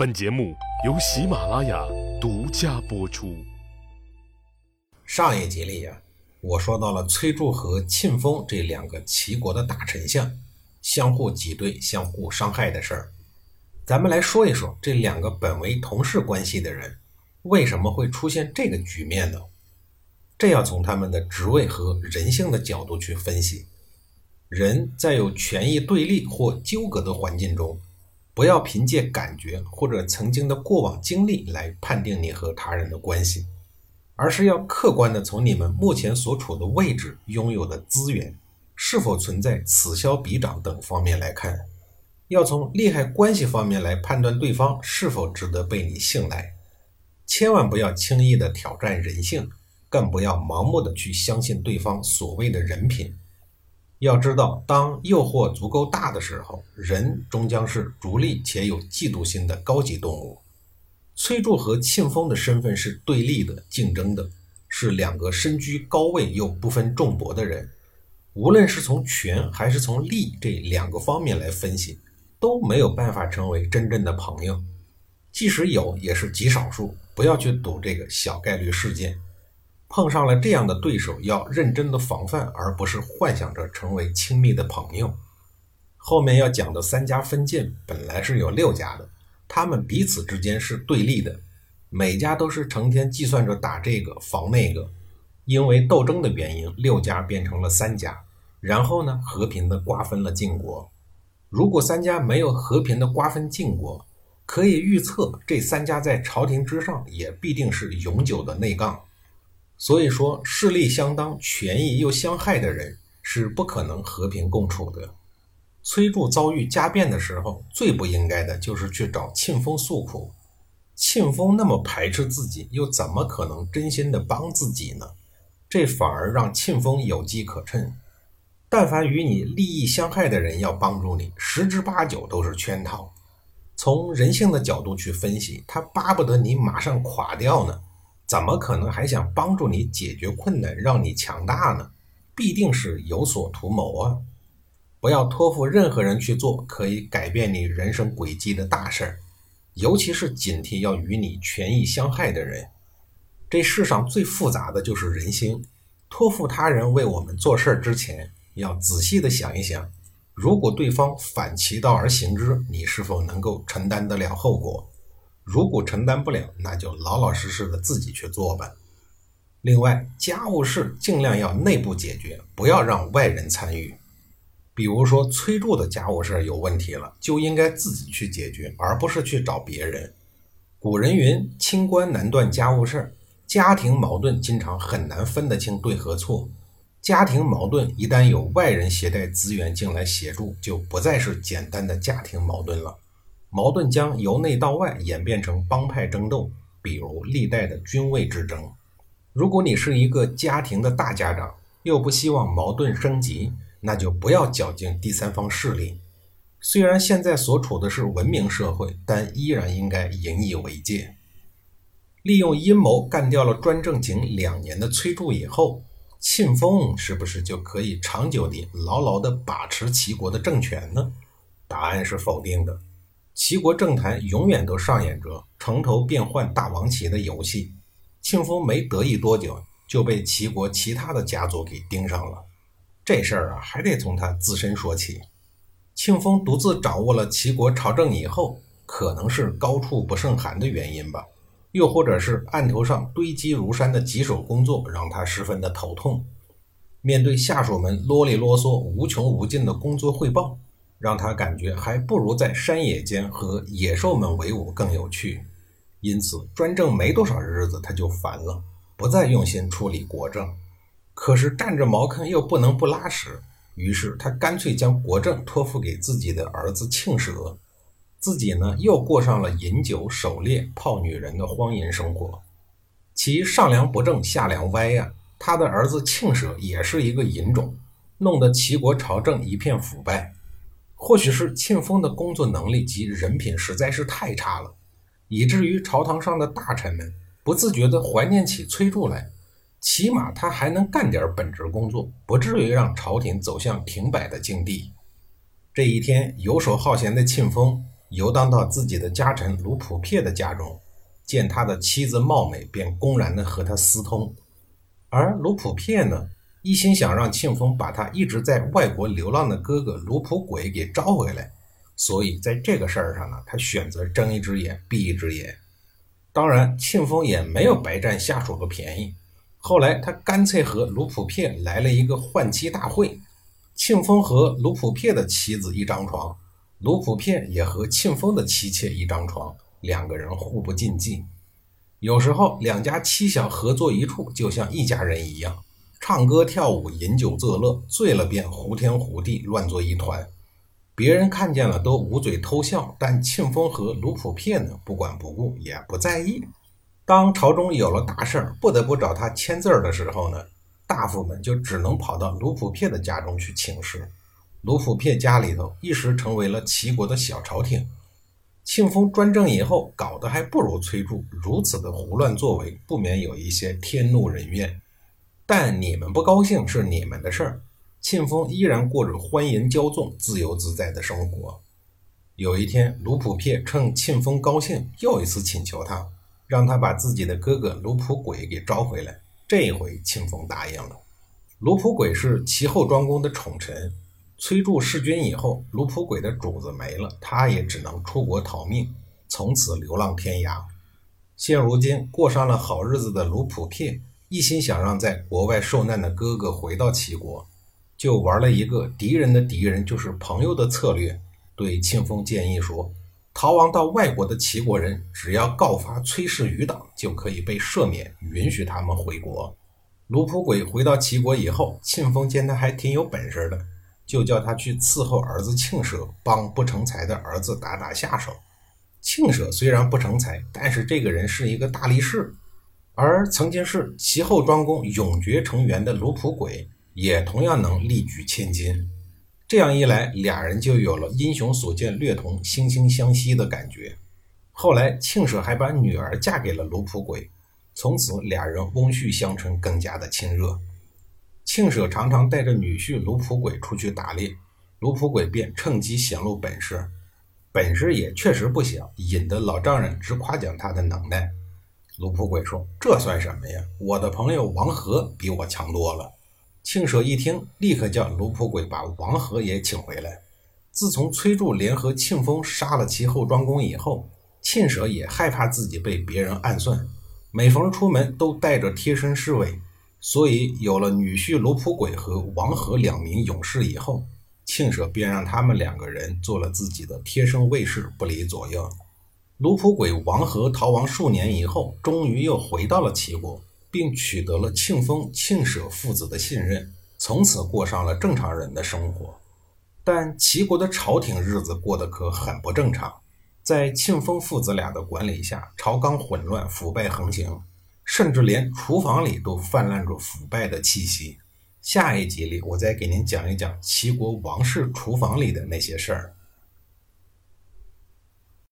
本节目由喜马拉雅独家播出。上一集里呀，我说到了崔杼和庆丰这两个齐国的大丞相相互挤兑、相互伤害的事儿。咱们来说一说这两个本为同事关系的人，为什么会出现这个局面呢？这要从他们的职位和人性的角度去分析。人在有权益对立或纠葛的环境中。不要凭借感觉或者曾经的过往经历来判定你和他人的关系，而是要客观的从你们目前所处的位置、拥有的资源是否存在此消彼长等方面来看，要从利害关系方面来判断对方是否值得被你信赖。千万不要轻易的挑战人性，更不要盲目的去相信对方所谓的人品。要知道，当诱惑足够大的时候，人终将是逐利且有嫉妒心的高级动物。崔杼和庆丰的身份是对立的、竞争的，是两个身居高位又不分众薄的人。无论是从权还是从利这两个方面来分析，都没有办法成为真正的朋友。即使有，也是极少数。不要去赌这个小概率事件。碰上了这样的对手，要认真的防范，而不是幻想着成为亲密的朋友。后面要讲的三家分晋本来是有六家的，他们彼此之间是对立的，每家都是成天计算着打这个防那个。因为斗争的原因，六家变成了三家，然后呢，和平的瓜分了晋国。如果三家没有和平的瓜分晋国，可以预测这三家在朝廷之上也必定是永久的内杠。所以说，势力相当、权益又相害的人是不可能和平共处的。崔杼遭遇家变的时候，最不应该的就是去找庆丰诉苦。庆丰那么排斥自己，又怎么可能真心的帮自己呢？这反而让庆丰有机可乘。但凡与你利益相害的人要帮助你，十之八九都是圈套。从人性的角度去分析，他巴不得你马上垮掉呢。怎么可能还想帮助你解决困难，让你强大呢？必定是有所图谋啊！不要托付任何人去做可以改变你人生轨迹的大事儿，尤其是警惕要与你权益相害的人。这世上最复杂的就是人心。托付他人为我们做事儿之前，要仔细的想一想，如果对方反其道而行之，你是否能够承担得了后果？如果承担不了，那就老老实实的自己去做吧。另外，家务事尽量要内部解决，不要让外人参与。比如说，崔杼的家务事有问题了，就应该自己去解决，而不是去找别人。古人云：“清官难断家务事。”家庭矛盾经常很难分得清对和错。家庭矛盾一旦有外人携带资源进来协助，就不再是简单的家庭矛盾了。矛盾将由内到外演变成帮派争斗，比如历代的君位之争。如果你是一个家庭的大家长，又不希望矛盾升级，那就不要搅进第三方势力。虽然现在所处的是文明社会，但依然应该引以为戒。利用阴谋干掉了专政仅两年的崔杼以后，庆丰是不是就可以长久地牢牢地把持齐国的政权呢？答案是否定的。齐国政坛永远都上演着城头变换大王旗的游戏。庆丰没得意多久，就被齐国其他的家族给盯上了。这事儿啊，还得从他自身说起。庆丰独自掌握了齐国朝政以后，可能是高处不胜寒的原因吧，又或者是案头上堆积如山的棘手工作让他十分的头痛。面对下属们啰里啰嗦、无穷无尽的工作汇报。让他感觉还不如在山野间和野兽们为伍更有趣，因此专政没多少日子他就烦了，不再用心处理国政。可是占着茅坑又不能不拉屎，于是他干脆将国政托付给自己的儿子庆舍，自己呢又过上了饮酒、狩猎、泡女人的荒淫生活。其上梁不正下梁歪呀，他的儿子庆舍也是一个淫种，弄得齐国朝政一片腐败。或许是庆丰的工作能力及人品实在是太差了，以至于朝堂上的大臣们不自觉地怀念起崔杼来。起码他还能干点本职工作，不至于让朝廷走向停摆的境地。这一天，游手好闲的庆丰游荡到自己的家臣卢普撇的家中，见他的妻子貌美，便公然的和他私通。而卢普撇呢，一心想让庆丰把他一直在外国流浪的哥哥卢普轨给招回来，所以在这个事儿上呢，他选择睁一只眼闭一只眼。当然，庆丰也没有白占下属的便宜。后来，他干脆和卢普片来了一个换妻大会。庆丰和卢普片的妻子一张床，卢普片也和庆丰的妻妾一张床，两个人互不禁忌。有时候，两家妻小合作一处，就像一家人一样，唱歌跳舞、饮酒作乐，醉了便胡天胡地，乱作一团。别人看见了都捂嘴偷笑，但庆丰和卢普撇呢，不管不顾，也不在意。当朝中有了大事儿，不得不找他签字儿的时候呢，大夫们就只能跑到卢普撇的家中去请示。卢普撇家里头一时成为了齐国的小朝廷。庆丰专政以后，搞得还不如崔杼如此的胡乱作为，不免有一些天怒人怨。但你们不高兴是你们的事儿，庆丰依然过着欢颜骄纵、自由自在的生活。有一天，卢普撇趁庆丰高兴，又一次请求他。让他把自己的哥哥卢普轨给招回来。这一回，庆丰答应了。卢普轨是齐后庄公的宠臣。崔杼弑君以后，卢普轨的主子没了，他也只能出国逃命，从此流浪天涯。现如今过上了好日子的卢普撇，一心想让在国外受难的哥哥回到齐国，就玩了一个敌人的敌人就是朋友的策略，对庆丰建议说。逃亡到外国的齐国人，只要告发崔氏余党，就可以被赦免，允许他们回国。卢普轨回到齐国以后，庆丰见他还挺有本事的，就叫他去伺候儿子庆舍，帮不成才的儿子打打下手。庆舍虽然不成才，但是这个人是一个大力士，而曾经是齐后庄公永爵成员的卢普轨，也同样能力举千金。这样一来，俩人就有了英雄所见略同、惺惺相惜的感觉。后来，庆舍还把女儿嫁给了卢普轨，从此俩人翁婿相称，更加的亲热。庆舍常常带着女婿卢普轨出去打猎，卢普轨便趁机显露本事，本事也确实不小，引得老丈人直夸奖他的能耐。卢普轨说：“这算什么呀？我的朋友王和比我强多了。”庆舍一听，立刻叫卢普轨把王和也请回来。自从崔杼联合庆丰杀了齐后庄公以后，庆舍也害怕自己被别人暗算，每逢出门都带着贴身侍卫。所以有了女婿卢普轨和王和两名勇士以后，庆舍便让他们两个人做了自己的贴身卫士，不离左右。卢普鬼、王和逃亡数年以后，终于又回到了齐国。并取得了庆丰、庆舍父子的信任，从此过上了正常人的生活。但齐国的朝廷日子过得可很不正常，在庆丰父子俩的管理下，朝纲混乱，腐败横行，甚至连厨房里都泛滥着腐败的气息。下一集里，我再给您讲一讲齐国王室厨房里的那些事儿。